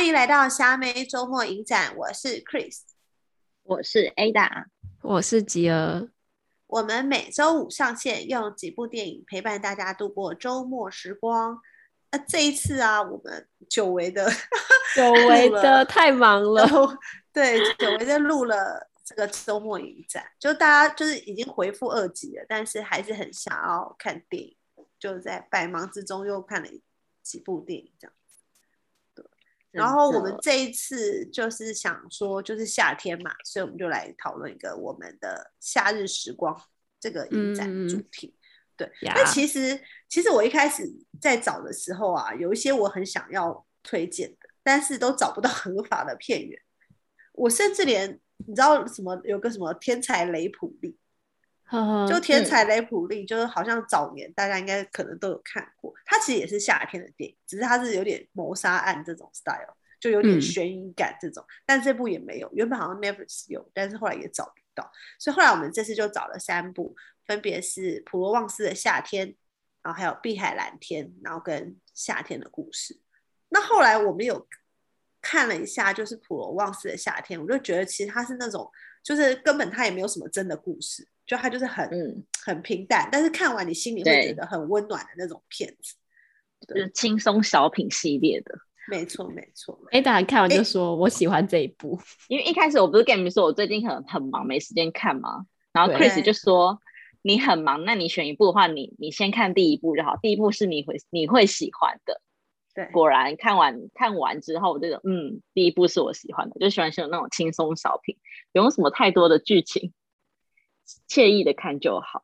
欢迎来到虾妹周末影展，我是 Chris，我是 Ada，我是吉儿。我们每周五上线，用几部电影陪伴大家度过周末时光。那这一次啊，我们久违的，久违的 太忙了，对，久违的录了这个周末影展，就大家就是已经回复二级了，但是还是很想要看电影，就在百忙之中又看了几部电影，这样。然后我们这一次就是想说，就是夏天嘛，所以我们就来讨论一个我们的夏日时光这个影展主题。嗯、对，那其实其实我一开始在找的时候啊，有一些我很想要推荐的，但是都找不到合法的片源。我甚至连你知道什么有个什么天才雷普利。就天才雷普利，就是好像早年大家应该可能都有看过，它其实也是夏天的电影，只是它是有点谋杀案这种 style，就有点悬疑感这种，但这部也没有，原本好像 Netflix 有，但是后来也找不到，所以后来我们这次就找了三部，分别是普罗旺斯的夏天，然后还有碧海蓝天，然后跟夏天的故事。那后来我们有看了一下，就是普罗旺斯的夏天，我就觉得其实它是那种，就是根本它也没有什么真的故事。就它就是很、嗯、很平淡，但是看完你心里会觉得很温暖的那种片子，就是轻松小品系列的。没错没错。哎，大家看完就说我喜欢这一部，因为一开始我不是跟你们说我最近很很忙没时间看吗？然后 Chris 就说你很忙，那你选一部的话，你你先看第一部就好，第一部是你会你会喜欢的。对，果然看完看完之后，我就觉得嗯，第一部是我喜欢的，就喜欢选那种轻松小品，不用什么太多的剧情。惬意的看就好。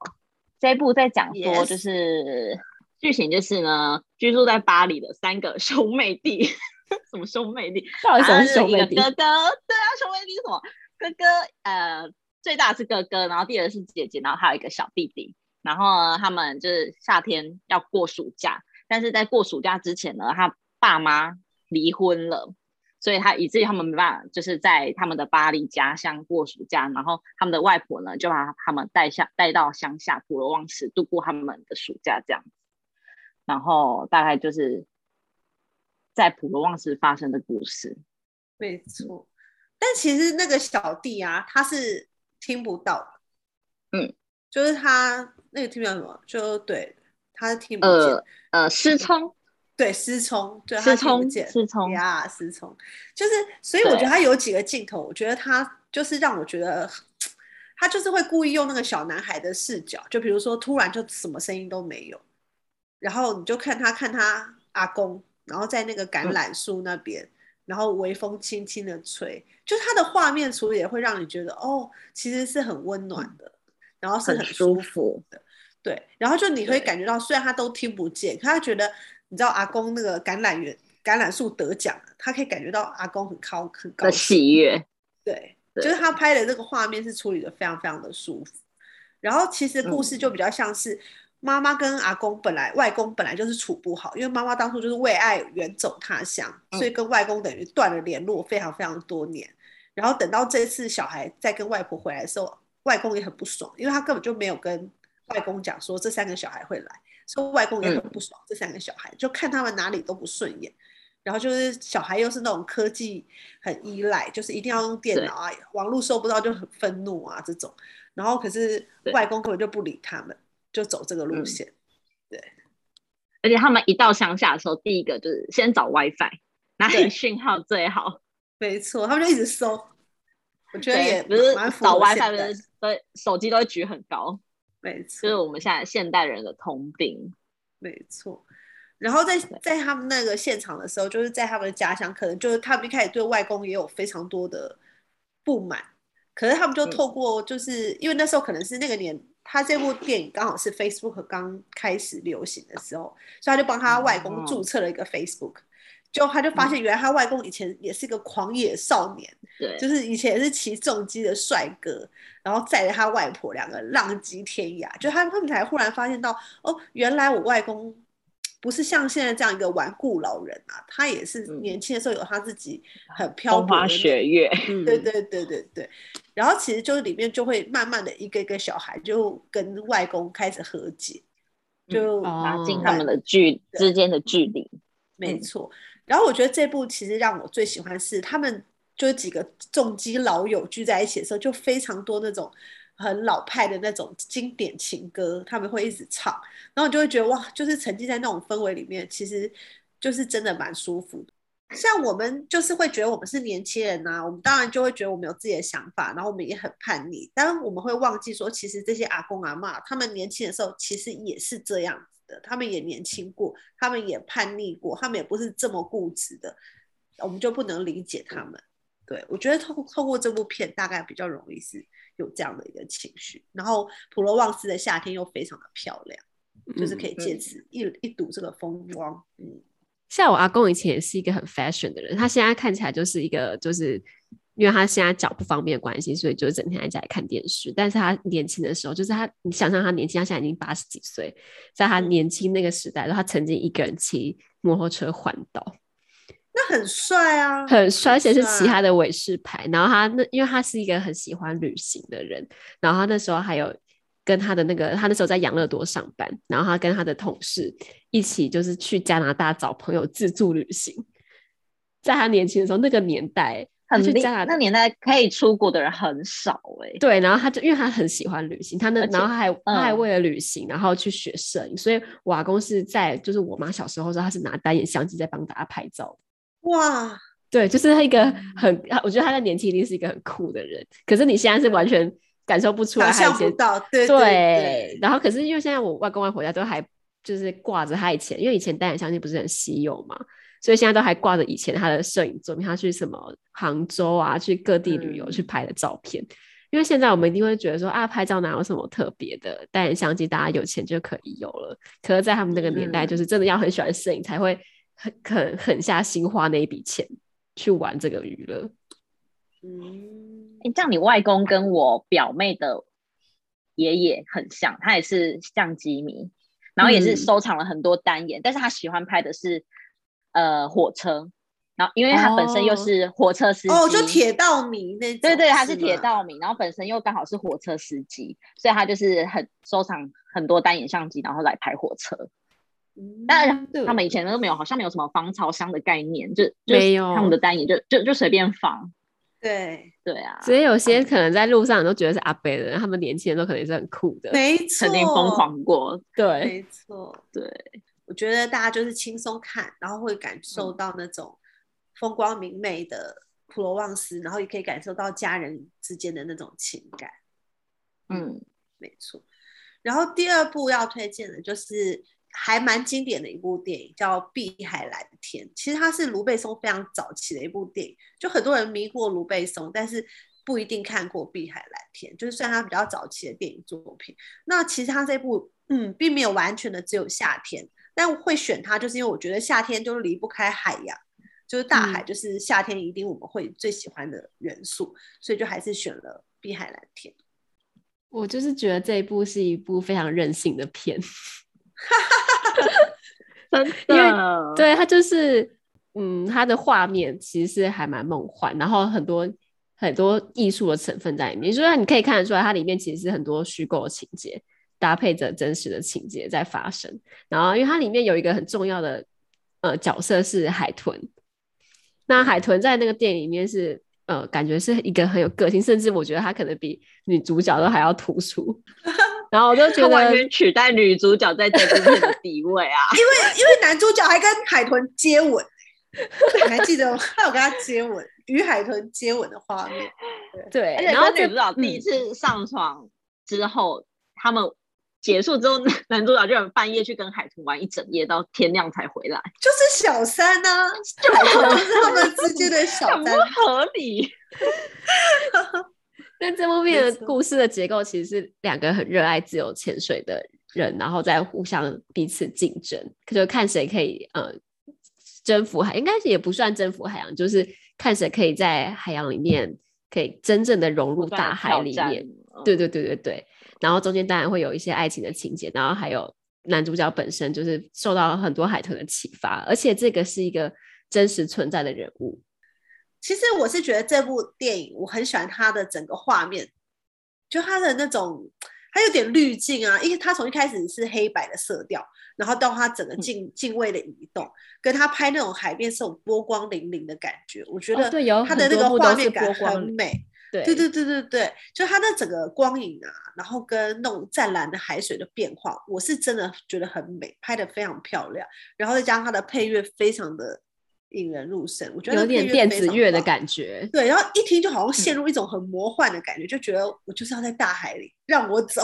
这一部在讲说，就是剧.情就是呢，居住在巴黎的三个兄妹弟，什么兄妹弟？到底什么兄妹弟？哥哥，对啊，兄妹弟什么？哥哥，呃，最大是哥哥，然后第二是姐姐，然后还有一个小弟弟。然后呢，他们就是夏天要过暑假，但是在过暑假之前呢，他爸妈离婚了。所以他以至于他们没办法，就是在他们的巴黎家乡过暑假，然后他们的外婆呢就把他们带下带到乡下普罗旺斯度过他们的暑假这样子，然后大概就是在普罗旺斯发生的故事。没错，但其实那个小弟啊，他是听不到的，嗯，就是他那个听不到什么，就对，他是听不见，呃呃，失聪。对，失聪，对，失聪，失聪。呀，失聪，就是，所以我觉得他有几个镜头，我觉得他就是让我觉得，他就是会故意用那个小男孩的视角，就比如说突然就什么声音都没有，然后你就看他看他阿公，然后在那个橄榄树那边，嗯、然后微风轻轻的吹，就他的画面处理也会让你觉得哦，其实是很温暖的，嗯、然后是很舒服的，对，然后就你会感觉到，虽然他都听不见，可他觉得。你知道阿公那个橄榄园橄榄树得奖，他可以感觉到阿公很高很高的喜悦。对，就是他拍的这个画面是处理的非常非常的舒服。然后其实故事就比较像是妈妈跟阿公本来、嗯、外公本来就是处不好，因为妈妈当初就是为爱远走他乡，所以跟外公等于断了联络非常非常多年。然后等到这次小孩再跟外婆回来的时候，外公也很不爽，因为他根本就没有跟外公讲说这三个小孩会来。所以外公也很不爽，嗯、这三个小孩就看他们哪里都不顺眼，然后就是小孩又是那种科技很依赖，就是一定要用电脑啊，网络收不到就很愤怒啊这种，然后可是外公根本就不理他们，就走这个路线，嗯、对。而且他们一到乡下的时候，第一个就是先找 WiFi，哪里讯号最好？没错，他们就一直搜，我觉得也不是找 WiFi 的，对，手机都会举很高。没错，就是我们现在现代人的通病。没错，然后在在他们那个现场的时候，就是在他们的家乡，可能就是他们一开始对外公也有非常多的不满，可是他们就透过，就是、嗯、因为那时候可能是那个年，他这部电影刚好是 Facebook 刚开始流行的时候，所以他就帮他外公注册了一个 Facebook。就他就发现，原来他外公以前也是个狂野少年，对，就是以前也是骑重机的帅哥，然后载着他外婆两个浪迹天涯。就他他们才忽然发现到，哦，原来我外公不是像现在这样一个顽固老人啊，他也是年轻的时候有他自己很漂泊的雪月，对对对对对。然后其实就是里面就会慢慢的一个一个小孩就跟外公开始和解，就拉近他们的距之间的距离，没错。然后我觉得这部其实让我最喜欢是他们就是几个重机老友聚在一起的时候，就非常多那种很老派的那种经典情歌，他们会一直唱，然后你就会觉得哇，就是沉浸在那种氛围里面，其实就是真的蛮舒服的。像我们就是会觉得我们是年轻人呐、啊，我们当然就会觉得我们有自己的想法，然后我们也很叛逆，但我们会忘记说，其实这些阿公阿嬷他们年轻的时候其实也是这样的，他们也年轻过，他们也叛逆过，他们也不是这么固执的，我们就不能理解他们。对，我觉得透透过这部片，大概比较容易是有这样的一个情绪。然后普罗旺斯的夏天又非常的漂亮，就是可以借此一一睹这个风光，嗯。像我阿公以前也是一个很 fashion 的人，他现在看起来就是一个，就是因为他现在脚不方便的关系，所以就整天在家里看电视。但是他年轻的时候，就是他，你想象他年轻，他现在已经八十几岁，在他年轻那个时代，他曾经一个人骑摩托车环岛，那很帅啊，很帅，而且是骑他的伟士牌。然后他那，因为他是一个很喜欢旅行的人，然后他那时候还有。跟他的那个，他那时候在养乐多上班，然后他跟他的同事一起就是去加拿大找朋友自助旅行。在他年轻的时候，那个年代很去加拿大，那年代可以出国的人很少哎、欸。对，然后他就因为他很喜欢旅行，他那然后他还、嗯、他还为了旅行，然后去学摄影。所以我阿公是在就是我妈小时候的时候，他是拿单眼相机在帮大家拍照。哇，对，就是他一个很，我觉得他在年轻一定是一个很酷的人。可是你现在是完全。感受不出来，想象不到，对，对。然后可是因为现在我外公外婆家都还就是挂着他以前，因为以前单眼相机不是很稀有嘛，所以现在都还挂着以前他的摄影作品，他去什么杭州啊，去各地旅游去拍的照片。嗯。因为现在我们一定会觉得说啊，拍照哪有什么特别的，单眼相机大家有钱就可以有了。可是，在他们那个年代，就是真的要很喜欢摄影才会很肯狠下心花那一笔钱去玩这个娱乐。嗯，哎，这样你外公跟我表妹的爷爷很像，他也是相机迷，然后也是收藏了很多单眼，嗯、但是他喜欢拍的是呃火车，然后因为他本身又是火车司机，哦，就铁道迷那种，对对，他是铁道迷，然后本身又刚好是火车司机，所以他就是很收藏很多单眼相机，然后来拍火车。当然，他们以前都没有，好像没有什么防潮箱的概念，就没有他们的单眼就就就随便放。对对啊，所以有些可能在路上都觉得是阿北的人，他们年轻人都可能是很酷的，没错，曾经疯狂过。对，没错，对，我觉得大家就是轻松看，然后会感受到那种风光明媚的普罗旺斯，然后也可以感受到家人之间的那种情感。嗯，没错。然后第二部要推荐的就是。还蛮经典的一部电影，叫《碧海蓝天》。其实它是卢贝松非常早期的一部电影，就很多人迷过卢贝松，但是不一定看过《碧海蓝天》。就是算它比较早期的电影作品。那其实它这部，嗯，并没有完全的只有夏天，但会选它，就是因为我觉得夏天就是离不开海洋，就是大海，就是夏天一定我们会最喜欢的元素，嗯、所以就还是选了《碧海蓝天》。我就是觉得这一部是一部非常任性的片。真的，因为对它就是，嗯，它的画面其实是还蛮梦幻，然后很多很多艺术的成分在里面，所以你可以看得出来，它里面其实是很多虚构的情节搭配着真实的情节在发生。然后，因为它里面有一个很重要的呃角色是海豚，那海豚在那个电影里面是呃感觉是一个很有个性，甚至我觉得他可能比女主角都还要突出。然后我就觉得完全取代女主角在这部片的地位啊！因为因为男主角还跟海豚接吻，你还记得吗？他有跟他接吻，与海豚接吻的画面。对，对，然后女主角第一次上床之后，嗯、他们结束之后，男主角就半夜去跟海豚玩一整夜，到天亮才回来。就是小三啊，海豚就是他们之间的小三，不合理。但这部片的故事的结构其实是两个很热爱自由潜水的人，然后在互相彼此竞争，就看谁可以呃征服海，应该是也不算征服海洋，就是看谁可以在海洋里面可以真正的融入大海里面。对对对对对。然后中间当然会有一些爱情的情节，然后还有男主角本身就是受到很多海豚的启发，而且这个是一个真实存在的人物。其实我是觉得这部电影我很喜欢它的整个画面，就它的那种，它有点滤镜啊，因为它从一开始是黑白的色调，然后到它整个镜镜位的移动，跟它拍那种海边是种波光粼粼的感觉，我觉得它的那个画面感很美。对对对对对对，就它的整个光影啊，然后跟那种湛蓝的海水的变化，我是真的觉得很美，拍的非常漂亮，然后再加上它的配乐非常的。引人入胜，我觉得有点电子乐的感觉。对，然后一听就好像陷入一种很魔幻的感觉，嗯、就觉得我就是要在大海里，让我走。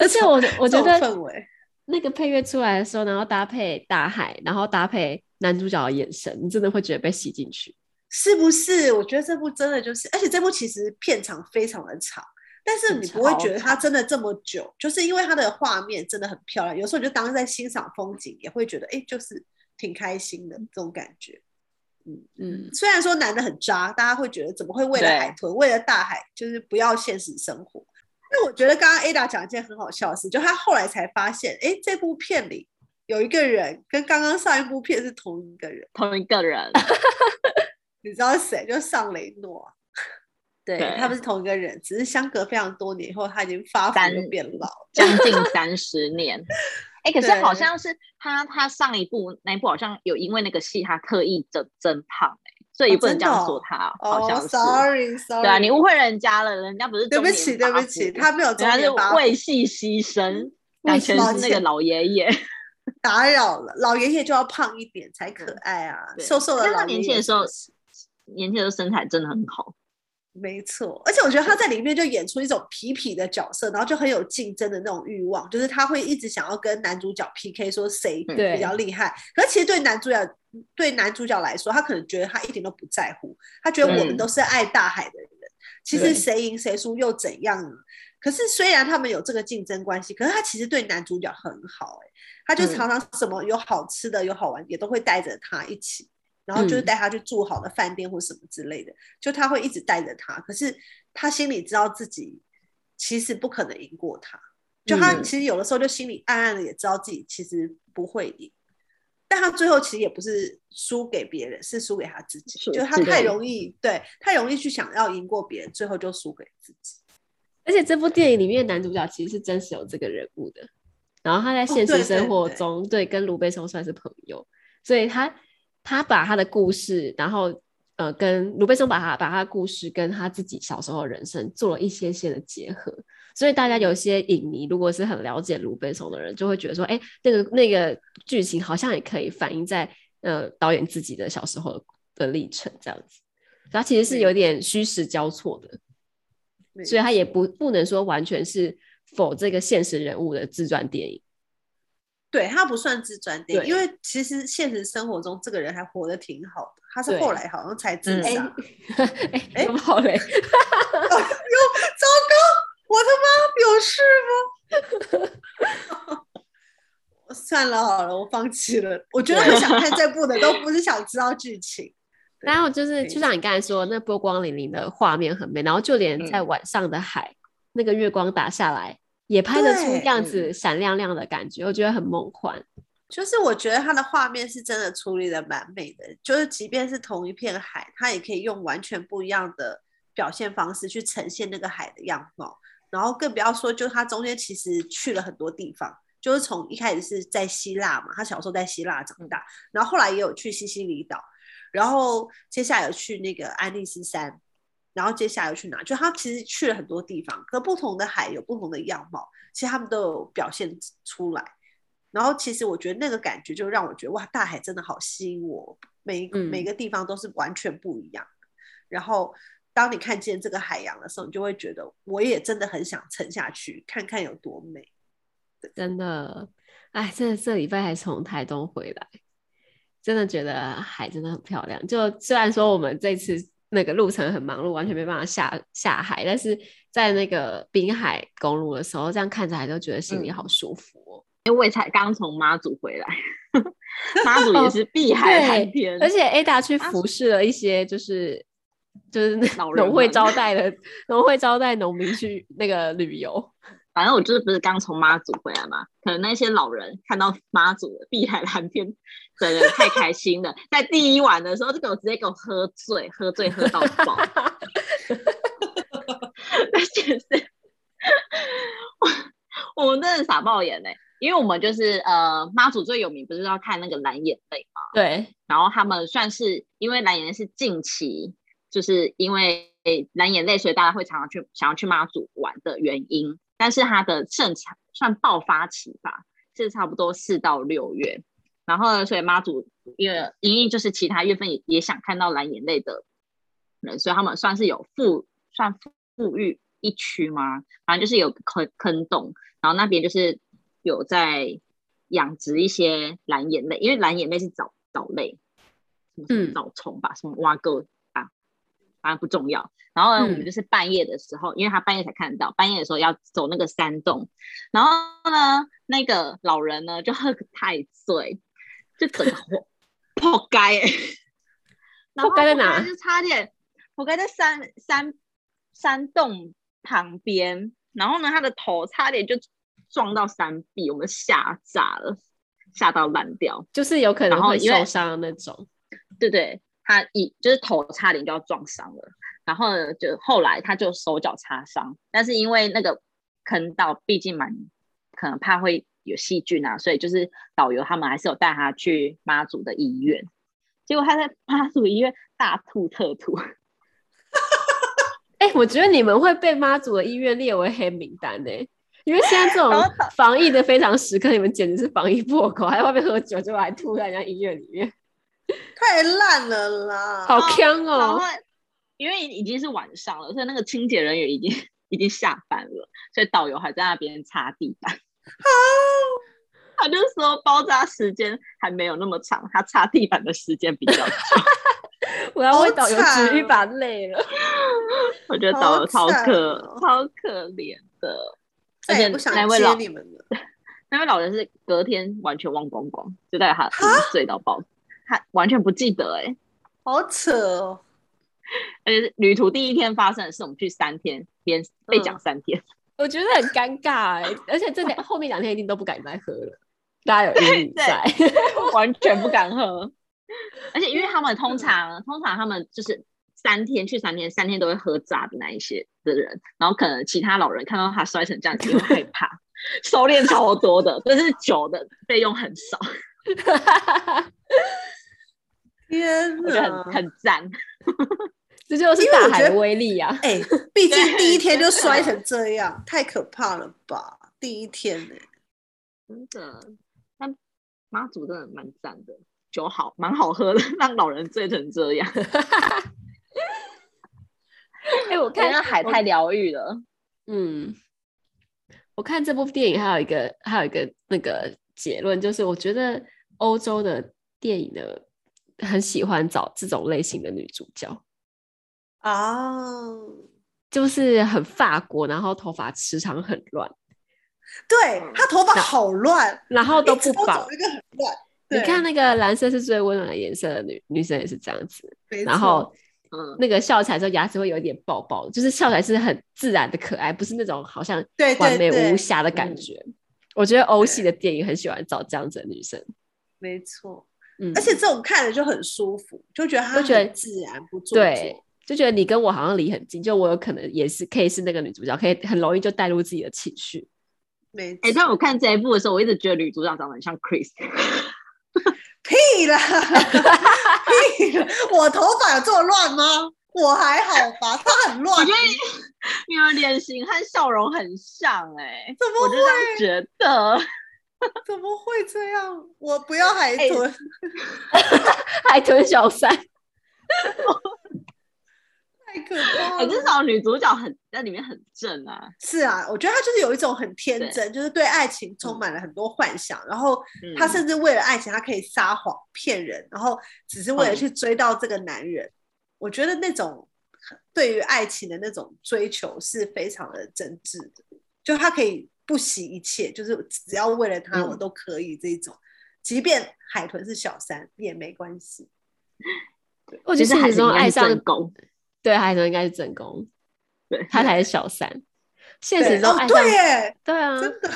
而且我我觉得氛围，那个配乐出来的时候，然后搭配大海，然后搭配男主角的眼神，你真的会觉得被吸进去，是不是？我觉得这部真的就是，而且这部其实片长非常的长，但是你不会觉得它真的这么久，就是因为它的画面真的很漂亮。有时候你就当在欣赏风景，也会觉得哎，就是挺开心的这种感觉。嗯嗯，虽然说男的很渣，大家会觉得怎么会为了海豚，为了大海，就是不要现实生活。那我觉得刚刚 Ada 讲一件很好笑的事，就他后来才发现，哎、欸，这部片里有一个人跟刚刚上一部片是同一个人，同一个人。你知道谁？就尚雷诺。对，对他们是同一个人，只是相隔非常多年以后，他已经发福又变老，将近三十年。哎、欸，可是好像是他，他上一部那一部好像有因为那个戏，他特意增增胖、欸，所以也不能这样说他，哦、好像是。Oh, sorry, sorry. 对啊，你误会人家了，人家不是。对不起，对不起，他没有他是为戏牺牲，完全是那个老爷爷。打扰了，老爷爷就要胖一点才可爱啊，瘦瘦的老爷爷。他年轻的时候，年轻的身材真的很好。没错，而且我觉得他在里面就演出一种痞痞的角色，然后就很有竞争的那种欲望，就是他会一直想要跟男主角 PK，说谁比较厉害。可是其实对男主角，对男主角来说，他可能觉得他一点都不在乎，他觉得我们都是爱大海的人，其实谁赢谁输又怎样呢？可是虽然他们有这个竞争关系，可是他其实对男主角很好，哎，他就常常什么有好吃的、有好玩，也都会带着他一起。然后就是带他去住好的饭店或什么之类的，嗯、就他会一直带着他。可是他心里知道自己其实不可能赢过他，就他其实有的时候就心里暗暗的也知道自己其实不会赢，但他最后其实也不是输给别人，是输给他自己。就他太容易，对，太容易去想要赢过别人，最后就输给自己。而且这部电影里面男主角其实是真实有这个人物的，然后他在现实生活中、对跟卢贝松算是朋友，所以他。他把他的故事，然后呃，跟卢贝松把他把他的故事跟他自己小时候的人生做了一些些的结合，所以大家有些影迷如果是很了解卢贝松的人，就会觉得说，哎，那个那个剧情好像也可以反映在呃导演自己的小时候的历程这样子，他其实是有点虚实交错的，所以他也不不能说完全是否这个现实人物的自传电影。对，他不算自传电影，因为其实现实生活中这个人还活得挺好的。他是后来好像才自杀。哎哎，怎么好嘞？哟，糟糕！我他妈，有事吗？算了好了，我放弃了。我觉得很想看这部的，都不是想知道剧情。然后就是，就像你刚才说，那波光粼粼的画面很美，然后就连在晚上的海，嗯、那个月光打下来。也拍得出样子闪亮亮的感觉，我觉得很梦幻。就是我觉得它的画面是真的处理的蛮美的，就是即便是同一片海，它也可以用完全不一样的表现方式去呈现那个海的样貌。然后更不要说，就它中间其实去了很多地方，就是从一开始是在希腊嘛，他小时候在希腊长大，然后后来也有去西西里岛，然后接下来有去那个安第斯山。然后接下来又去哪？就他其实去了很多地方，可不同的海有不同的样貌，其实他们都有表现出来。然后其实我觉得那个感觉就让我觉得哇，大海真的好吸引我，每每个地方都是完全不一样。然后当你看见这个海洋的时候，你就会觉得我也真的很想沉下去看看有多美。真的，哎，这这礼拜还从台东回来，真的觉得海真的很漂亮。就虽然说我们这次。那个路程很忙碌，完全没办法下下海。但是在那个滨海公路的时候，这样看着还都觉得心里好舒服哦。因为我也才刚从妈祖回来，妈祖也是碧海蓝天，而且 Ada 去服侍了一些，就是就是农会招待的农会招待农民去那个旅游。反正我就是不是刚从妈祖回来嘛，可能那些老人看到妈祖的碧海蓝天，真的太开心了。在第一晚的时候，就给我直接给我喝醉，喝醉喝到爆。而且是，傻爆眼嘞、欸，因为我们就是呃妈祖最有名，不是要看那个蓝眼泪嘛？对。然后他们算是因为蓝眼泪是近期，就是因为蓝眼泪，所以大家会常常去想要去妈祖玩的原因。但是它的盛产算爆发期吧，是差不多四到六月。然后呢，所以妈祖因为因为就是其他月份也也想看到蓝眼泪的人，所以他们算是有富算富裕一区吗？反正就是有坑坑洞，然后那边就是有在养殖一些蓝眼泪，因为蓝眼泪是藻藻类，什么藻虫吧，嗯、什么挖沟啊，反正不重要。然后呢，我们就是半夜的时候，嗯、因为他半夜才看得到，半夜的时候要走那个山洞，然后呢，那个老人呢就喝太醉。就整个 破街，破街在哪？就差点破街在山山山洞旁边，然后呢，他的头差点就撞到山壁，我们吓炸了，吓到烂掉，就是有可能会受伤的那种。对对，他一就是头差点就要撞伤了，然后呢，就后来他就手脚擦伤，但是因为那个坑道毕竟蛮可能怕会。有细菌啊，所以就是导游他们还是有带他去妈祖的医院，结果他在妈祖医院大吐特吐。哎、欸，我觉得你们会被妈祖的医院列为黑名单呢、欸，因为现在这种防疫的非常时刻，你们简直是防疫破口，还在外面喝酒，结果还吐在人家医院里面，太烂了啦！好坑哦！因为已经是晚上了，所以那个清洁人员已经已经下班了，所以导游还在那边擦地板。好，他就说包扎时间还没有那么长，他擦地板的时间比较 长。我要为导游举一把泪了。我觉得导游超可、哦、超可怜的，而且那位老你们那位老人是隔天完全忘光光，就带他醉到爆，他完全不记得哎、欸，好扯哦。而且旅途第一天发生的事，我们去三天，连被讲三天。嗯我觉得很尴尬哎、欸，而且这两后面两天一定都不敢再喝了，大家有阴影在，完全不敢喝。而且因为他们通常通常他们就是三天去三天，三天都会喝炸的那一些的人，然后可能其他老人看到他摔成这样子，会害怕，收敛超多的，但是酒的费用很少。天哪，我觉得很很赞。这就是大海的威力呀！哎，毕竟第一天就摔成 这样，太可怕了吧？第一天呢、欸，真的，但妈祖真的蛮赞的，酒好，蛮好喝的，让老人醉成这样。哎、欸，我看那海太疗愈了。嗯，我看这部电影还有一个还有一个那个结论，就是我觉得欧洲的电影呢，很喜欢找这种类型的女主角。啊，oh, 就是很法国，然后头发时常很乱。对，她头发好乱，然后都不绑，一个很乱。你看那个蓝色是最温暖的颜色的女女生也是这样子。然后，嗯，那个笑起来之后牙齿会有一点爆爆，就是笑起来是很自然的可爱，不是那种好像完美无瑕的感觉。我觉得欧系的电影很喜欢找这样子的女生。没错，嗯，而且这种看着就很舒服，就觉得她很自然，不做作。对。就觉得你跟我好像离很近，就我有可能也是可以是那个女主角，可以很容易就带入自己的情绪。没错，哎、欸，但我看这一部的时候，我一直觉得女主角长得很像 Chris。屁啦，屁啦！我头发有这么乱吗？我还好吧，她很乱。我觉得你们脸型和笑容很像、欸，哎，怎么会？我就这样觉得，怎么会这样？我不要海豚，欸、海豚小三。太可怕了！至少女主角很在里面很正啊。是啊，我觉得她就是有一种很天真，就是对爱情充满了很多幻想。嗯、然后她甚至为了爱情，她可以撒谎骗人，然后只是为了去追到这个男人。嗯、我觉得那种对于爱情的那种追求是非常的真挚的。就她可以不惜一切，就是只要为了他，我都可以这种。嗯、即便海豚是小三也没关系。我觉得海豚爱上狗。对，海豚应该是正宫，对，他才是小三。现实中爱上，对耶，对啊，真的，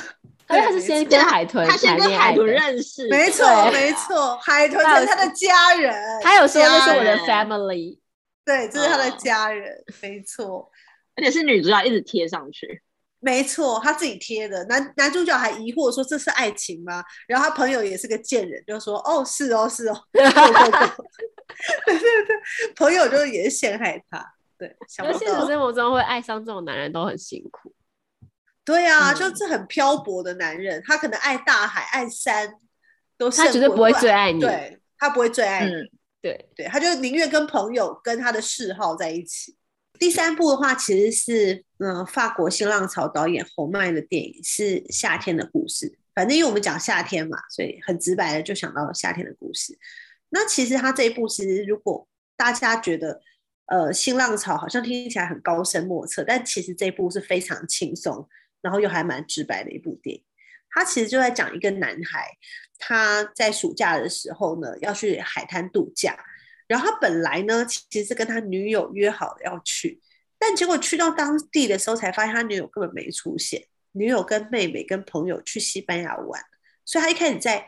因为他是先跟海豚，他先跟海豚认识，没错，没 错，海豚是他的家人，他有说这是我的 family，对，这是他的家人，没错，而且是女主角一直贴上去，没错，他自己贴的。男男主角还疑惑说：“这是爱情吗？”然后他朋友也是个贱人，就说：“哦，是哦，是哦。对对 对”朋友就也是陷害他。对，想不到现实生活中会爱上这种男人都很辛苦。对啊，嗯、就是很漂泊的男人，他可能爱大海、爱山，都是他绝对不会最爱你。对，他不会最爱你。嗯、对对，他就宁愿跟朋友跟他的嗜好在一起。第三部的话，其实是嗯、法国新浪潮导演侯麦的电影，是《夏天的故事》。反正因为我们讲夏天嘛，所以很直白的就想到了夏天的故事。那其实他这一部，其实如果大家觉得呃新浪潮好像听起来很高深莫测，但其实这一部是非常轻松，然后又还蛮直白的一部电影。他其实就在讲一个男孩，他在暑假的时候呢，要去海滩度假。然后他本来呢，其实是跟他女友约好了要去，但结果去到当地的时候，才发现他女友根本没出现。女友跟妹妹跟朋友去西班牙玩，所以他一开始在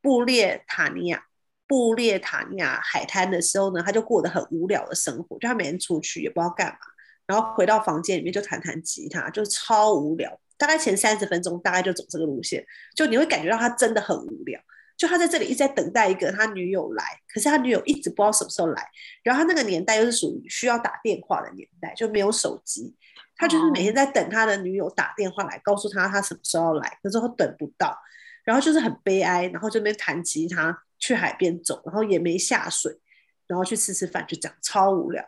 布列塔尼亚、布列塔尼亚海滩的时候呢，他就过得很无聊的生活，就他每天出去也不知道干嘛，然后回到房间里面就弹弹吉他，就超无聊。大概前三十分钟，大概就走这个路线，就你会感觉到他真的很无聊。就他在这里一直在等待一个他女友来，可是他女友一直不知道什么时候来。然后他那个年代又是属于需要打电话的年代，就没有手机，他就是每天在等他的女友打电话来告诉他他什么时候来，可是他等不到，然后就是很悲哀，然后这边弹吉他去海边走，然后也没下水，然后去吃吃饭，就这样超无聊。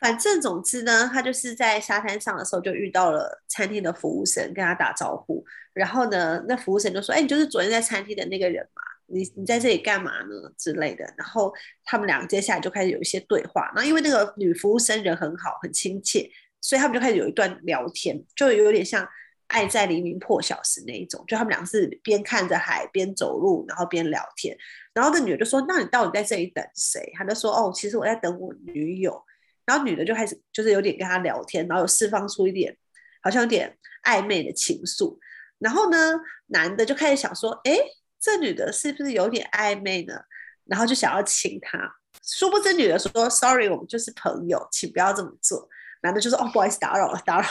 反正总之呢，他就是在沙滩上的时候就遇到了餐厅的服务生，跟他打招呼，然后呢，那服务生就说：“哎，你就是昨天在餐厅的那个人嘛？”你你在这里干嘛呢之类的，然后他们两个接下来就开始有一些对话。然后因为那个女服务生人很好，很亲切，所以他们就开始有一段聊天，就有点像《爱在黎明破晓时》那一种。就他们俩是边看着海边走路，然后边聊天。然后那女的就说：“那你到底在这里等谁？”他就说：“哦，其实我在等我女友。”然后女的就开始就是有点跟他聊天，然后有释放出一点好像有点暧昧的情愫。然后呢，男的就开始想说：“哎。”这女的是不是有点暧昧呢？然后就想要亲她，殊不知女的说：“Sorry，我们就是朋友，请不要这么做。”男的就说：“哦，不好意思，打扰了，打扰。”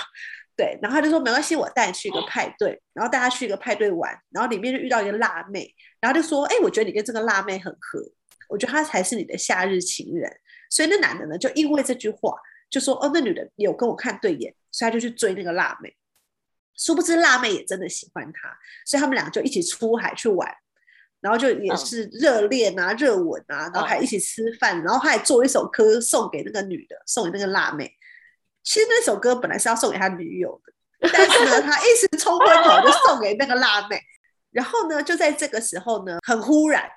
对，然后他就说：“没关系，我带你去一个派对。”然后带他去一个派对玩，然后里面就遇到一个辣妹，然后就说：“哎，我觉得你跟这个辣妹很合，我觉得她才是你的夏日情人。”所以那男的呢，就因为这句话就说：“哦，那女的有跟我看对眼，所以他就去追那个辣妹。”殊不知辣妹也真的喜欢他，所以他们俩就一起出海去玩，然后就也是热恋啊、热吻啊，然后还一起吃饭，然后他还做一首歌送给那个女的，送给那个辣妹。其实那首歌本来是要送给他女友的，但是呢，他一时冲昏头就送给那个辣妹。然后呢，就在这个时候呢，很忽然，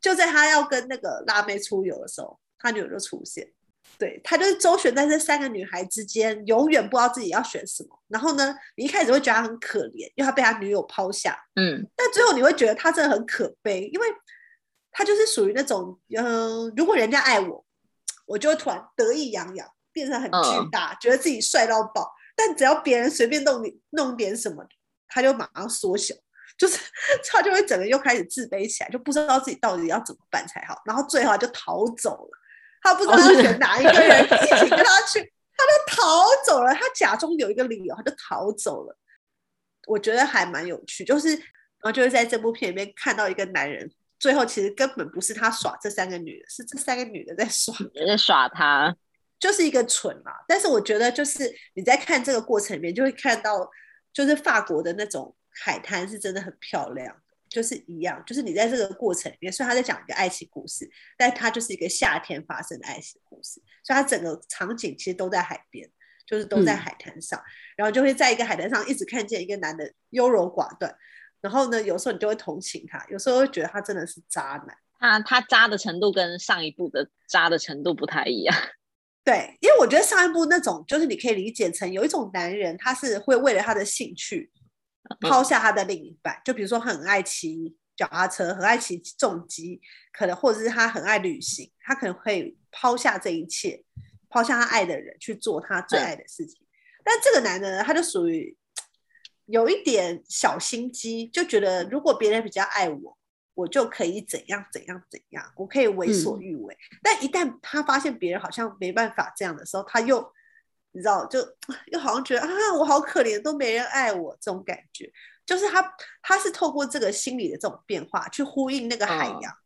就在他要跟那个辣妹出游的时候，他女友就出现。对，他就是周旋在这三个女孩之间，永远不知道自己要选什么。然后呢，你一开始会觉得他很可怜，因为他被他女友抛下。嗯，但最后你会觉得他真的很可悲，因为他就是属于那种，嗯、呃，如果人家爱我，我就会突然得意洋洋，变成很巨大，嗯、觉得自己帅到爆。但只要别人随便弄你弄点什么，他就马上缩小，就是 他就会整个又开始自卑起来，就不知道自己到底要怎么办才好。然后最后他就逃走了。他不知道要选哪一个人一起跟他去，他就逃走了。他假装有一个理由，他就逃走了。我觉得还蛮有趣，就是然后就是在这部片里面看到一个男人，最后其实根本不是他耍这三个女的，是这三个女的在耍，在耍他，就是一个蠢嘛。但是我觉得，就是你在看这个过程里面，就会看到，就是法国的那种海滩是真的很漂亮。就是一样，就是你在这个过程里面，虽然他在讲一个爱情故事，但它就是一个夏天发生的爱情故事，所以它整个场景其实都在海边，就是都在海滩上，嗯、然后就会在一个海滩上一直看见一个男的优柔寡断，然后呢，有时候你就会同情他，有时候会觉得他真的是渣男，他他渣的程度跟上一部的渣的程度不太一样，对，因为我觉得上一部那种就是你可以理解成有一种男人，他是会为了他的兴趣。抛下他的另一半，就比如说很爱骑脚踏车，很爱骑重机，可能或者是他很爱旅行，他可能会抛下这一切，抛下他爱的人去做他最爱的事情。嗯、但这个男的呢，他就属于有一点小心机，就觉得如果别人比较爱我，我就可以怎样怎样怎样，我可以为所欲为。嗯、但一旦他发现别人好像没办法这样的时候，他又你知道，就又好像觉得啊，我好可怜，都没人爱我这种感觉。就是他，他是透过这个心理的这种变化去呼应那个海洋。哦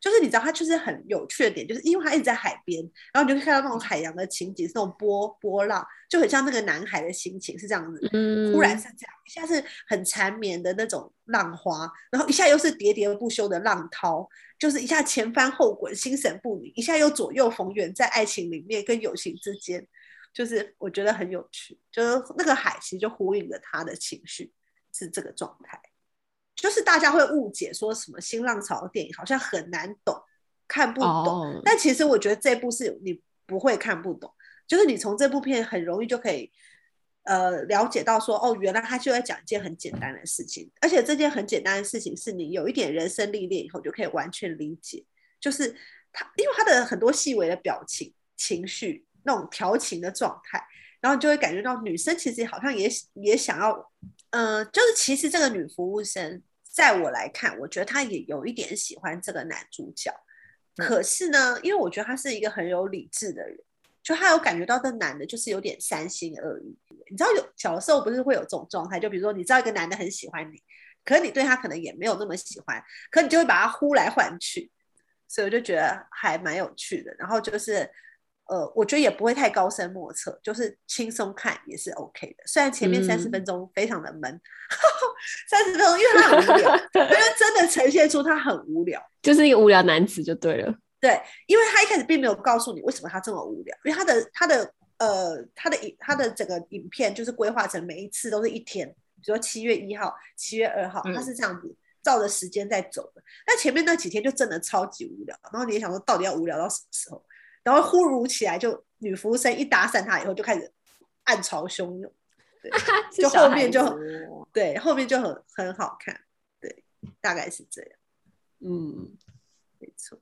就是你知道，他就是很有趣的点，就是因为他一直在海边，然后你就可以看到那种海洋的情景，是那种波波浪，就很像那个男孩的心情是这样子。嗯，忽然是这样，一下是很缠绵的那种浪花，然后一下又是喋喋不休的浪涛，就是一下前翻后滚，心神不宁，一下又左右逢源，在爱情里面跟友情之间，就是我觉得很有趣，就是那个海其实就呼应了他的情绪是这个状态。就是大家会误解说什么新浪潮的电影好像很难懂，看不懂。Oh. 但其实我觉得这部是你不会看不懂，就是你从这部片很容易就可以呃了解到说，哦，原来他就在讲一件很简单的事情，而且这件很简单的事情是你有一点人生历练以后就可以完全理解。就是他因为他的很多细微的表情、情绪那种调情的状态，然后你就会感觉到女生其实好像也也想要，嗯、呃，就是其实这个女服务生。在我来看，我觉得她也有一点喜欢这个男主角，可是呢，因为我觉得他是一个很有理智的人，就他有感觉到这男的就是有点三心二意。你知道有小的时候不是会有这种状态，就比如说你知道一个男的很喜欢你，可是你对他可能也没有那么喜欢，可你就会把他呼来唤去，所以我就觉得还蛮有趣的。然后就是。呃，我觉得也不会太高深莫测，就是轻松看也是 OK 的。虽然前面三十分钟非常的闷，三十、嗯、分钟因为他很无聊，因为真的呈现出他很无聊，就是一个无聊男子就对了。对，因为他一开始并没有告诉你为什么他这么无聊，因为他的他的呃他的影他的整个影片就是规划成每一次都是一天，比如说七月一号、七月二号，他是这样子照着时间在走的。那、嗯、前面那几天就真的超级无聊，然后你也想说到底要无聊到什么时候？然后忽如其来，就女服务生一打散他以后，就开始暗潮汹涌，对，就后面就对，后面就很很好看，对，大概是这样，嗯，没错。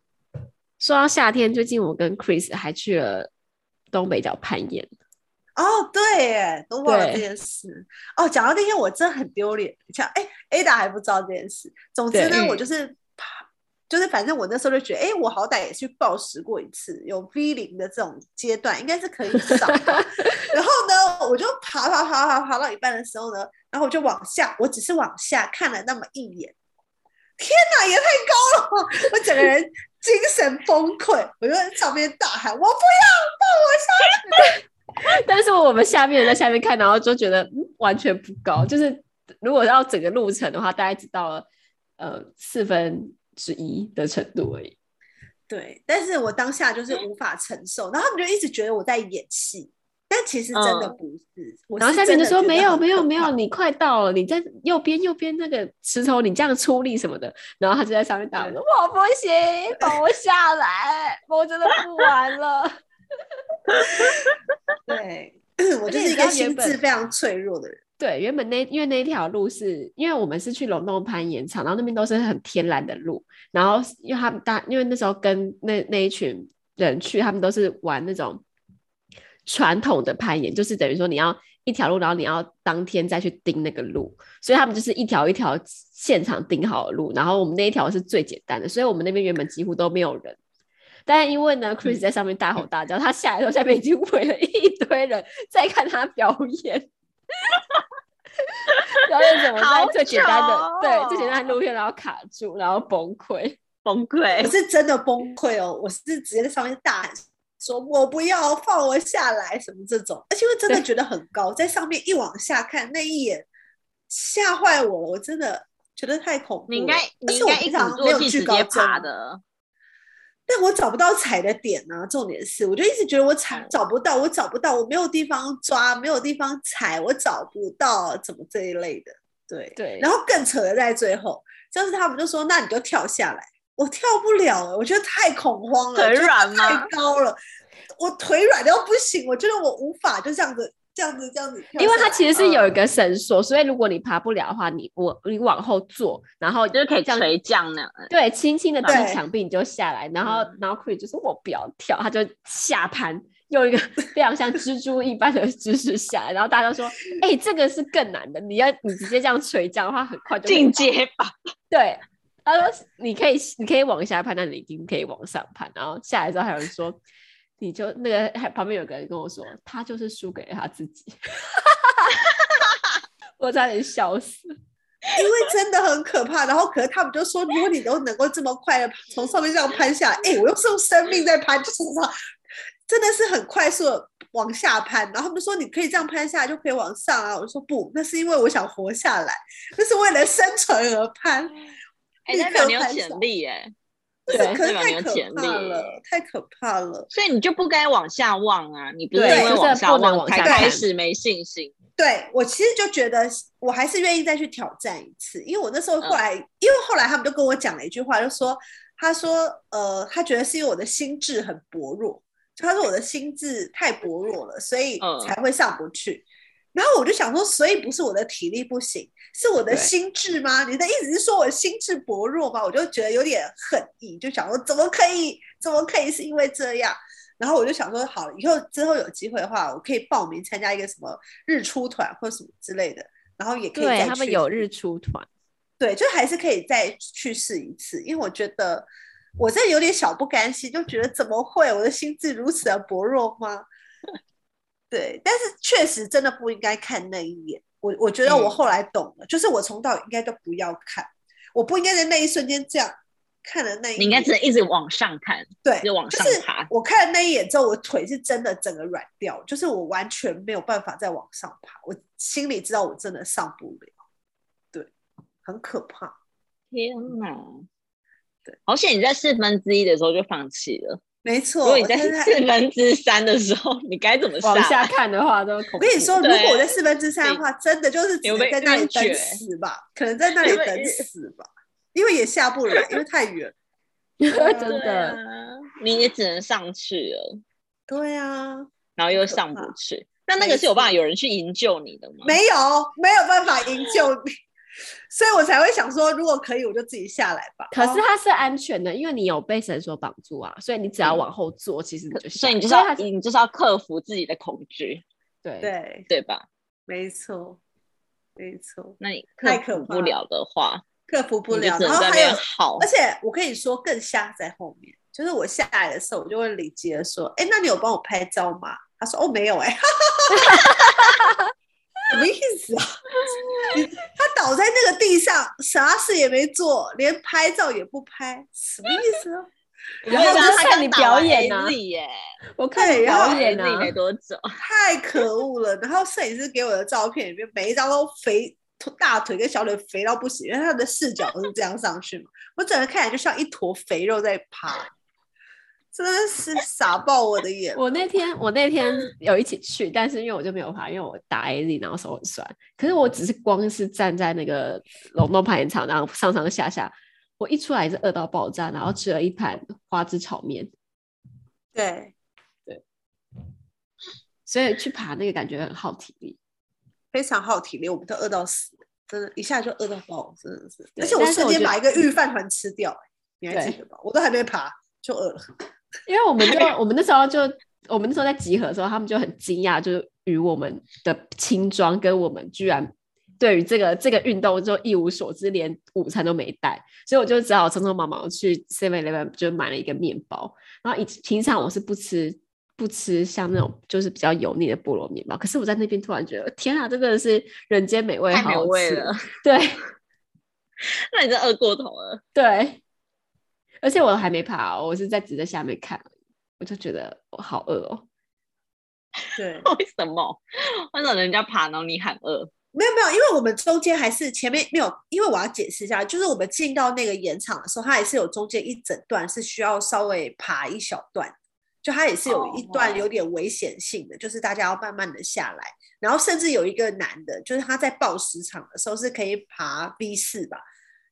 说到夏天，最近我跟 Chris 还去了东北角攀岩。哦，对，耶，都忘了这件事。哦，讲到那天，我真的很丢脸。像哎，Ada 还不知道这件事。总之呢，对我就是。就是反正我那时候就觉得，哎、我好歹也去暴食过一次，有 V 零的这种阶段，应该是可以上。然后呢，我就爬爬爬爬爬到一半的时候呢，然后我就往下，我只是往下看了那么一眼，天哪，也太高了！我整个人精神崩溃，我就在上面大喊：“我不要，放我下去！”但是我们下面人在下面看，然后就觉得、完全不高，就是如果要整个路程的话，大概只到了呃四分。之一的程度而已，对，但是我当下就是无法承受，然后他们就一直觉得我在演戏，但其实真的不是。嗯、是然后下面就说没有没有没有，你快到了，你在右边右边那个石头，你这样出力什么的，然后他就在上面打我说我不行，放我下来，我真的不玩了。对，我就是一个心智非常脆弱的人。对，原本那因为那一条路是因为我们是去龙洞攀岩场，然后那边都是很天然的路，然后因为他们大，因为那时候跟那那一群人去，他们都是玩那种传统的攀岩，就是等于说你要一条路，然后你要当天再去盯那个路，所以他们就是一条一条现场盯好的路，然后我们那一条是最简单的，所以我们那边原本几乎都没有人，但是因为呢，Chris 在上面大吼大叫，嗯、他下来的时候下面已经围了一堆人在看他表演。表演怎么在最简单的、哦、对最简单的路线，然后卡住，然后崩溃崩溃。我是真的崩溃哦！我是直接在上面大喊说：“我不要放我下来！”什么这种，而且我真的觉得很高，在上面一往下看那一眼，吓坏我了！我真的觉得太恐怖了。你应该你应该一直没有直接爬的。但我找不到踩的点呢、啊，重点是，我就一直觉得我踩找不到，我找不到，我没有地方抓，没有地方踩，我找不到，怎么这一类的，对对。然后更扯的在最后，就是他们就说，那你就跳下来，我跳不了了，我觉得太恐慌了，腿软吗？太高了，我腿软到不行，我觉得我无法就这样子。这样子，这样子，因为它其实是有一个绳索，嗯、所以如果你爬不了的话，你我你往后坐，然后就是可以垂降那样。对，轻轻的踢墙壁你就下来，然后然后 Chris 就说我不要跳，他就下盘用一个 非常像蜘蛛一般的姿势下来，然后大家都说，哎、欸，这个是更难的，你要你直接这样垂降的话，很快就进阶吧。对，他说你可以你可以往下攀，但你一定可以往上攀，然后下来之后还有人说。你就那个还旁边有个人跟我说，他就是输给了他自己，我差点笑死。因为真的很可怕，然后可是他们就说，如果你都能够这么快的从上面这样攀下来，哎、欸，我又是用生命在攀，就是真的是很快速的往下攀。然后他们说，你可以这样攀下来就可以往上啊。我说不，那是因为我想活下来，那是为了生存而攀。哎、欸，代表你有潜力哎，对，可是太可怕了，太可怕了。所以你就不该往下望啊！你不是因为往下望才开始没信心。对，我其实就觉得，我还是愿意再去挑战一次，因为我那时候后来，嗯、因为后来他们就跟我讲了一句话，就说，他说，呃，他觉得是因为我的心智很薄弱，就他说我的心智太薄弱了，所以才会上不去。嗯、然后我就想说，所以不是我的体力不行，是我的心智吗？你的意思是说我心智薄弱吗？我就觉得有点恨意，就想说，怎么可以，怎么可以是因为这样？然后我就想说，好，以后之后有机会的话，我可以报名参加一个什么日出团或什么之类的，然后也可以。对，他们有日出团，对，就还是可以再去试一次，因为我觉得我这有点小不甘心，就觉得怎么会我的心智如此的薄弱吗？对，但是确实真的不应该看那一眼。我我觉得我后来懂了，嗯、就是我从到应该都不要看，我不应该在那一瞬间这样。看了那一眼，你应该只能一直往上看，对，就往上爬。我看了那一眼之后，我腿是真的整个软掉，就是我完全没有办法再往上爬。我心里知道我真的上不了，对，很可怕。天哪！对，好险你在四分之一的时候就放弃了。没错，如果你在四分之三的时候，你该怎么往下看的话，都我跟你说，如果我在四分之三的话，真的就是只能在那里等死 吧，可能在那里等死吧。因为也下不来，因为太远，真的，啊，你也只能上去了。对啊，然后又上不去。那那个是有办法有人去营救你的吗？没有，没有办法营救你，所以我才会想说，如果可以，我就自己下来吧。可是它是安全的，因为你有被绳索绑住啊，所以你只要往后坐，其实你就下。所以你就是要，你就是要克服自己的恐惧，对对对吧？没错，没错。那你克服不了的话。克服不了，然后还有好，而且我可以说更吓在后面，就是我下来的时候，我就问李杰说：“哎，那你有帮我拍照吗？”他说：“哦，没有。”哎，什么意思啊？他倒在那个地上，啥事也没做，连拍照也不拍，什么意思啊？然后就看你表演呢，我看你表演呢，没多久，太可恶了。然后摄影师给我的照片里面，每一张都肥。大腿跟小腿肥到不行，因为他的视角都是这样上去嘛，我整个看起来就像一坨肥肉在爬，真的是傻爆我的眼。我那天我那天有一起去，但是因为我就没有爬，因为我打 AZ，然后手很酸。可是我只是光是站在那个龙洞攀岩场，然后上上下下，我一出来是饿到爆炸，然后吃了一盘花枝炒面。对对，所以去爬那个感觉很耗体力。非常耗体力，我们都饿到死，真的，一下就饿到爆，真的是。而且我瞬间把一个御饭团吃掉，欸，你还记得吧？我都还没爬就饿了。因为我们就我们那时候就我们那时候在集合的时候，他们就很惊讶，就是与我们的轻装跟我们居然对于这个这个运动就一无所知，连午餐都没带，所以我就只好匆匆忙忙去 Seven Eleven 就买了一个面包。然后以平常我是不吃。不吃像那种就是比较油腻的菠萝面包，可是我在那边突然觉得，天啊，这个是人间美味，好美味了。对，那你真饿过头了。对，而且我还没爬，我是在只在下面看，我就觉得我好饿哦。对，为什么？为什么人家爬，然后你喊饿？没有没有，因为我们中间还是前面没有，因为我要解释一下，就是我们进到那个盐场的时候，它也是有中间一整段是需要稍微爬一小段。就它也是有一段有点危险性的，oh, 就是大家要慢慢的下来，然后甚至有一个男的，就是他在报时场的时候是可以爬 B 四吧，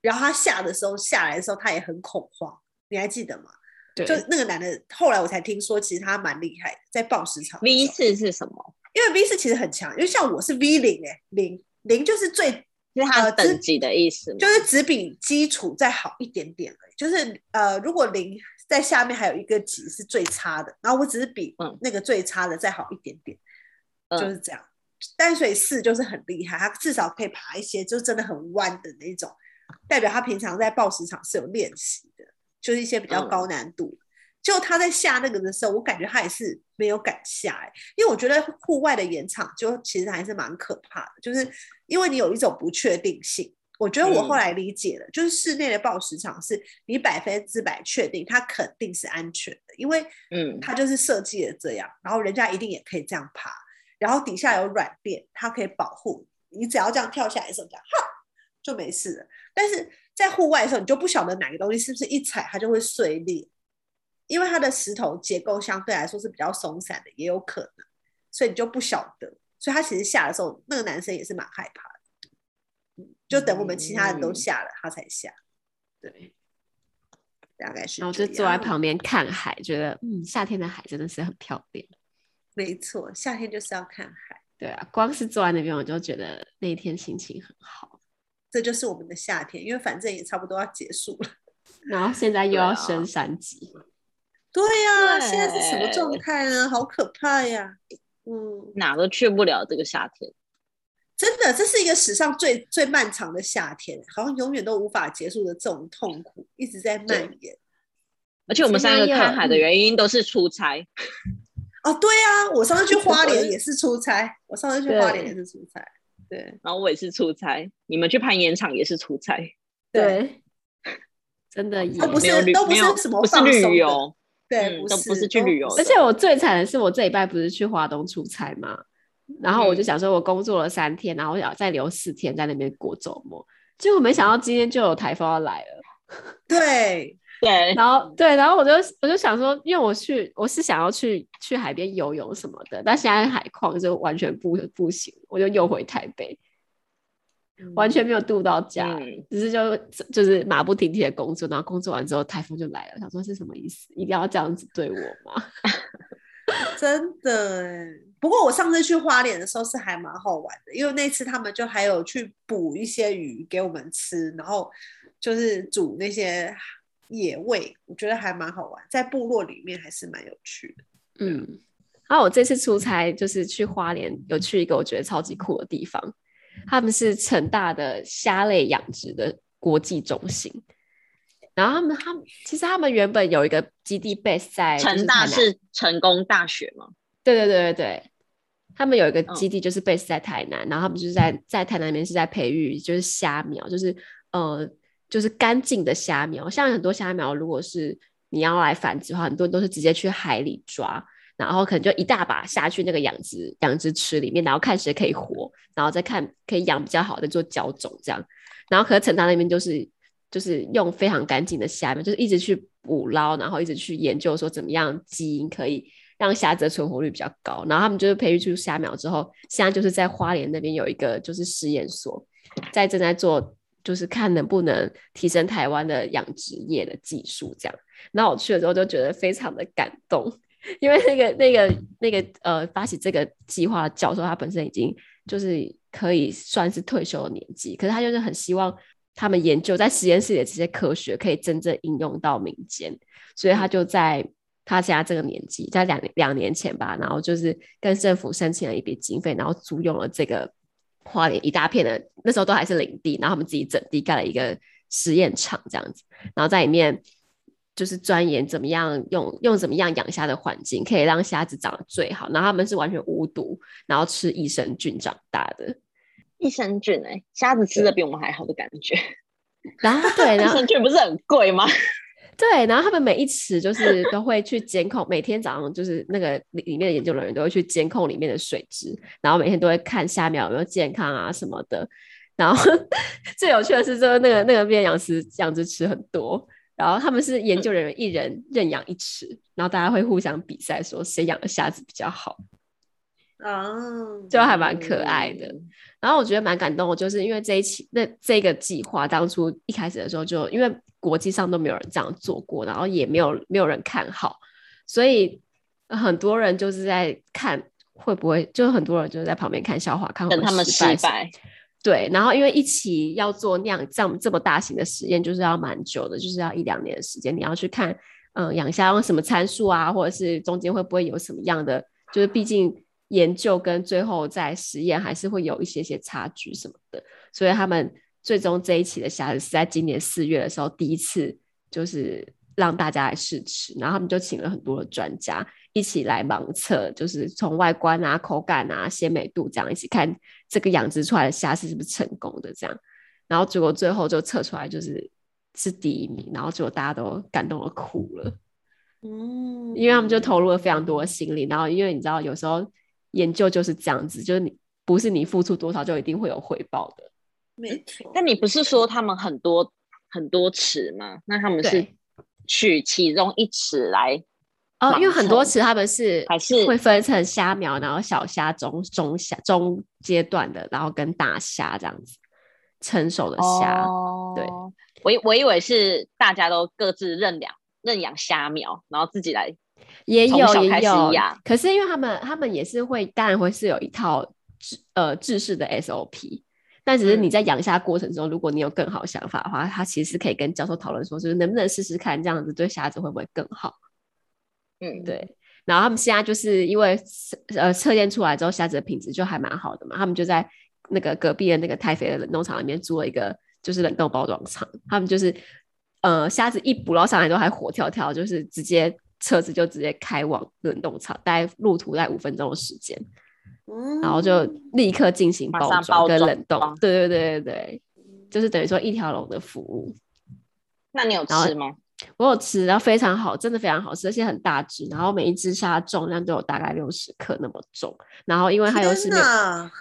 然后他下的时候下来的时候他也很恐慌，你还记得吗？对，就那个男的，后来我才听说，其实他蛮厉害的，在报时场。V 四是什么？因为 V 四其实很强，因为像我是 V 零哎，零零就是最是他等级的意思，就是只比基础再好一点点而已，就是呃，如果零。在下面还有一个级是最差的，然后我只是比那个最差的再好一点点，嗯、就是这样。淡水四就是很厉害，他至少可以爬一些，就真的很弯的那种，代表他平常在抱石场是有练习的，就是一些比较高难度。嗯、就他在下那个的时候，我感觉他也是没有敢下因为我觉得户外的演场就其实还是蛮可怕的，就是因为你有一种不确定性。我觉得我后来理解了，嗯、就是室内的抱石场是你百分之百确定它肯定是安全的，因为嗯，它就是设计的这样，然后人家一定也可以这样爬，然后底下有软垫，它可以保护你，只要这样跳下来的时候，哈就没事了。但是在户外的时候，你就不晓得哪个东西是不是一踩它就会碎裂。因为它的石头结构相对来说是比较松散的，也有可能，所以你就不晓得。所以他其实下的时候，那个男生也是蛮害怕的，就等我们其他人都下了，嗯、他才下。对，大概是。然后就坐在旁边看海，觉得嗯，夏天的海真的是很漂亮。没错，夏天就是要看海。对啊，光是坐在那边，我就觉得那一天心情很好。这就是我们的夏天，因为反正也差不多要结束了。然后现在又要升三级。对呀、啊，现在是什么状态呢？好可怕呀！嗯，哪都去不了这个夏天，真的，这是一个史上最最漫长的夏天，好像永远都无法结束的这种痛苦一直在蔓延。而且我们三个看海的原因都是出差。哦，对啊，我上次去花莲 也是出差，我上次去花莲也是出差，对，然后我也是出差，你们去攀岩场也是出差，对，对真的也，都不是都不是什么放松的。对，不是，都不是去旅游。而且我最惨的是，我这礼拜不是去华东出差嘛，然后我就想说，我工作了三天，然后我想再留四天在那边过周末，结果没想到今天就有台风要来了。对对，然后对，然后我就我就想说，因为我去我是想要去去海边游泳什么的，但现在海况就完全不不行，我就又回台北。完全没有度到假，嗯、只是就就是马不停蹄的工作，然后工作完之后台风就来了。想说是什么意思？一定要这样子对我吗？真的哎。不过我上次去花莲的时候是还蛮好玩的，因为那次他们就还有去捕一些鱼给我们吃，然后就是煮那些野味，我觉得还蛮好玩，在部落里面还是蛮有趣的。嗯，然后我这次出差就是去花莲，有去一个我觉得超级酷的地方。他们是成大的虾类养殖的国际中心，然后他们他们其实他们原本有一个基地 base 在成大是成功大学吗？对对对对对，他们有一个基地就是 base 在台南，嗯、然后他们就是在在台南那边是在培育就是虾苗，就是呃就是干净的虾苗，像很多虾苗如果是你要来繁殖的话，很多人都是直接去海里抓。然后可能就一大把下去那个养殖养殖池里面，然后看谁可以活，然后再看可以养比较好的做交种这样。然后可是成大那边就是就是用非常干净的虾苗，就是一直去捕捞，然后一直去研究说怎么样基因可以让虾子的存活率比较高。然后他们就是培育出虾苗之后，现在就是在花莲那边有一个就是实验所，在正在做，就是看能不能提升台湾的养殖业的技术这样。然后我去了之后就觉得非常的感动。因为那个、那个、那个呃，发起这个计划的教授，他本身已经就是可以算是退休的年纪，可是他就是很希望他们研究在实验室里的这些科学可以真正应用到民间，所以他就在他现在这个年纪，在两两年前吧，然后就是跟政府申请了一笔经费，然后租用了这个花莲一大片的，那时候都还是林地，然后他们自己整地盖了一个实验场这样子，然后在里面。就是钻研怎么样用用怎么样养虾的环境，可以让虾子长得最好。然后他们是完全无毒，然后吃益生菌长大的。益生菌哎、欸，虾子吃的比我们还好的感觉。然后对，然后益生菌不是很贵吗？对，然后他们每一池就是都会去监控，每天早上就是那个里面的研究人员都会去监控里面的水质，然后每天都会看虾苗有没有健康啊什么的。然后最有趣的是说，那个那个边养殖养殖池很多。然后他们是研究人员，一人认养一池，嗯、然后大家会互相比赛，说谁养的虾子比较好，哦，就还蛮可爱的。嗯、然后我觉得蛮感动的，就是因为这一期那这个计划当初一开始的时候，就因为国际上都没有人这样做过，然后也没有没有人看好，所以很多人就是在看会不会，就很多人就是在旁边看笑话，看会不会失败。对，然后因为一起要做那样这样这么大型的实验，就是要蛮久的，就是要一两年的时间。你要去看，嗯，养虾用什么参数啊，或者是中间会不会有什么样的，就是毕竟研究跟最后在实验还是会有一些些差距什么的。所以他们最终这一期的虾子是在今年四月的时候第一次就是让大家来试吃，然后他们就请了很多的专家一起来盲测，就是从外观啊、口感啊、鲜美度这样一起看这个养殖出来的虾是不是成功的这样，然后结果最后就测出来就是是第一名，然后结果大家都感动的哭了，嗯，因为他们就投入了非常多的心力，然后因为你知道有时候研究就是这样子，就是你不是你付出多少就一定会有回报的，没错。但你不是说他们很多很多池吗？那他们是？取其中一池来哦，因为很多池他们是还是会分成虾苗，然后小虾、中中虾、中阶段的，然后跟大虾这样子成熟的虾。哦、对，我我以为是大家都各自认养认养虾苗，然后自己来也有也有。可是因为他们他们也是会，当然会是有一套制呃制式的 SOP。但只是你在养虾过程中，嗯，如果你有更好想法的话，他其实可以跟教授讨论说，就是能不能试试看这样子对虾子会不会更好？嗯，对。然后他们现在就是因为呃测验出来之后，虾子的品质就还蛮好的嘛，他们就在那个隔壁的那个太肥的冷冻厂里面租了一个就是冷冻包装厂，他们就是呃虾子一捕捞上来都还活跳跳，就是直接车子就直接开往冷冻厂，大概路途在五分钟的时间。然后就立刻进行包装跟冷冻，对对对对对，就是等于说一条龙的服务。那你有吃吗？我有吃，然后非常好，真的非常好吃，而且很大只，然后每一只虾重量都有大概六十克那么重，然后因为它又是没有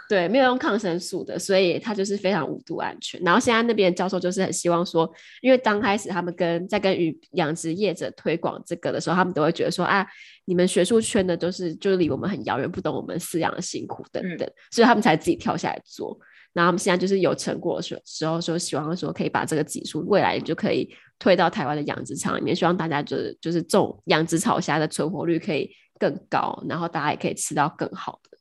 对没有用抗生素的，所以它就是非常无毒安全。然后现在那边教授就是很希望说，因为刚开始他们跟在跟鱼养殖业者推广这个的时候，他们都会觉得说啊，你们学术圈的都是就是离我们很遥远，不懂我们饲养的辛苦等等，嗯，所以他们才自己跳下来做。然后他们现在就是有成果的时候，说希望说可以把这个技术未来就可以推到台湾的养殖场里面，希望大家就是就是种养殖草虾的存活率可以更高，然后大家也可以吃到更好的，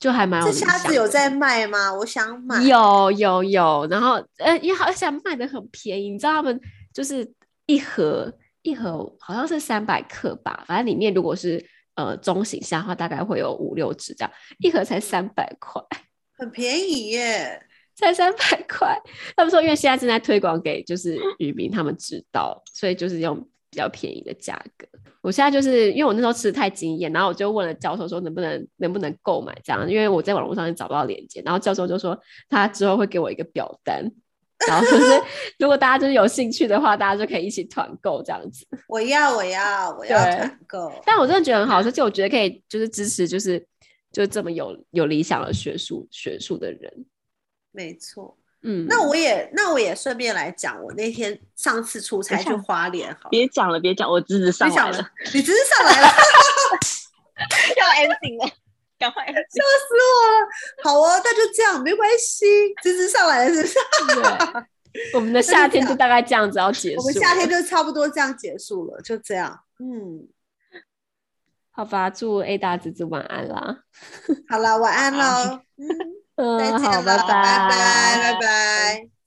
就还蛮有。这虾子有在卖吗？我想买。有有有，然后呃，也好像卖的很便宜，你知道他们就是一盒一盒好像是三百克吧，反正里面如果是呃中型虾的话，大概会有五六只这样，一盒才三百块。很便宜耶，才三百块。他们说，因为现在正在推广给就是渔民，他们知道，所以就是用比较便宜的价格。我现在就是因为我那时候吃的太惊艳，然后我就问了教授说能不能能不能购买这样，因为我在网络上也找不到链接。然后教授就说他之后会给我一个表单，然后就是如果大家就是有兴趣的话，大家就可以一起团购这样子。我要，我要，我要团购。但我真的觉得很好，而且我觉得可以就是支持就是。就这么有有理想的学术学术的人，没错，嗯，那我也那我也顺便来讲，我那天上次出差去花莲，好，别讲了，别讲，我侄子上来了，你侄子上来了，要 ending 了，赶快，笑死我了，好哦，那就这样，没关系，芝芝上来了，是不是？我们的夏天就大概这样子要结束，我们夏天就差不多这样结束了，就这样，嗯。好吧，祝 A 大侄子晚安啦。好了，晚安喽。嗯，再见了，好，拜拜，拜拜，拜拜。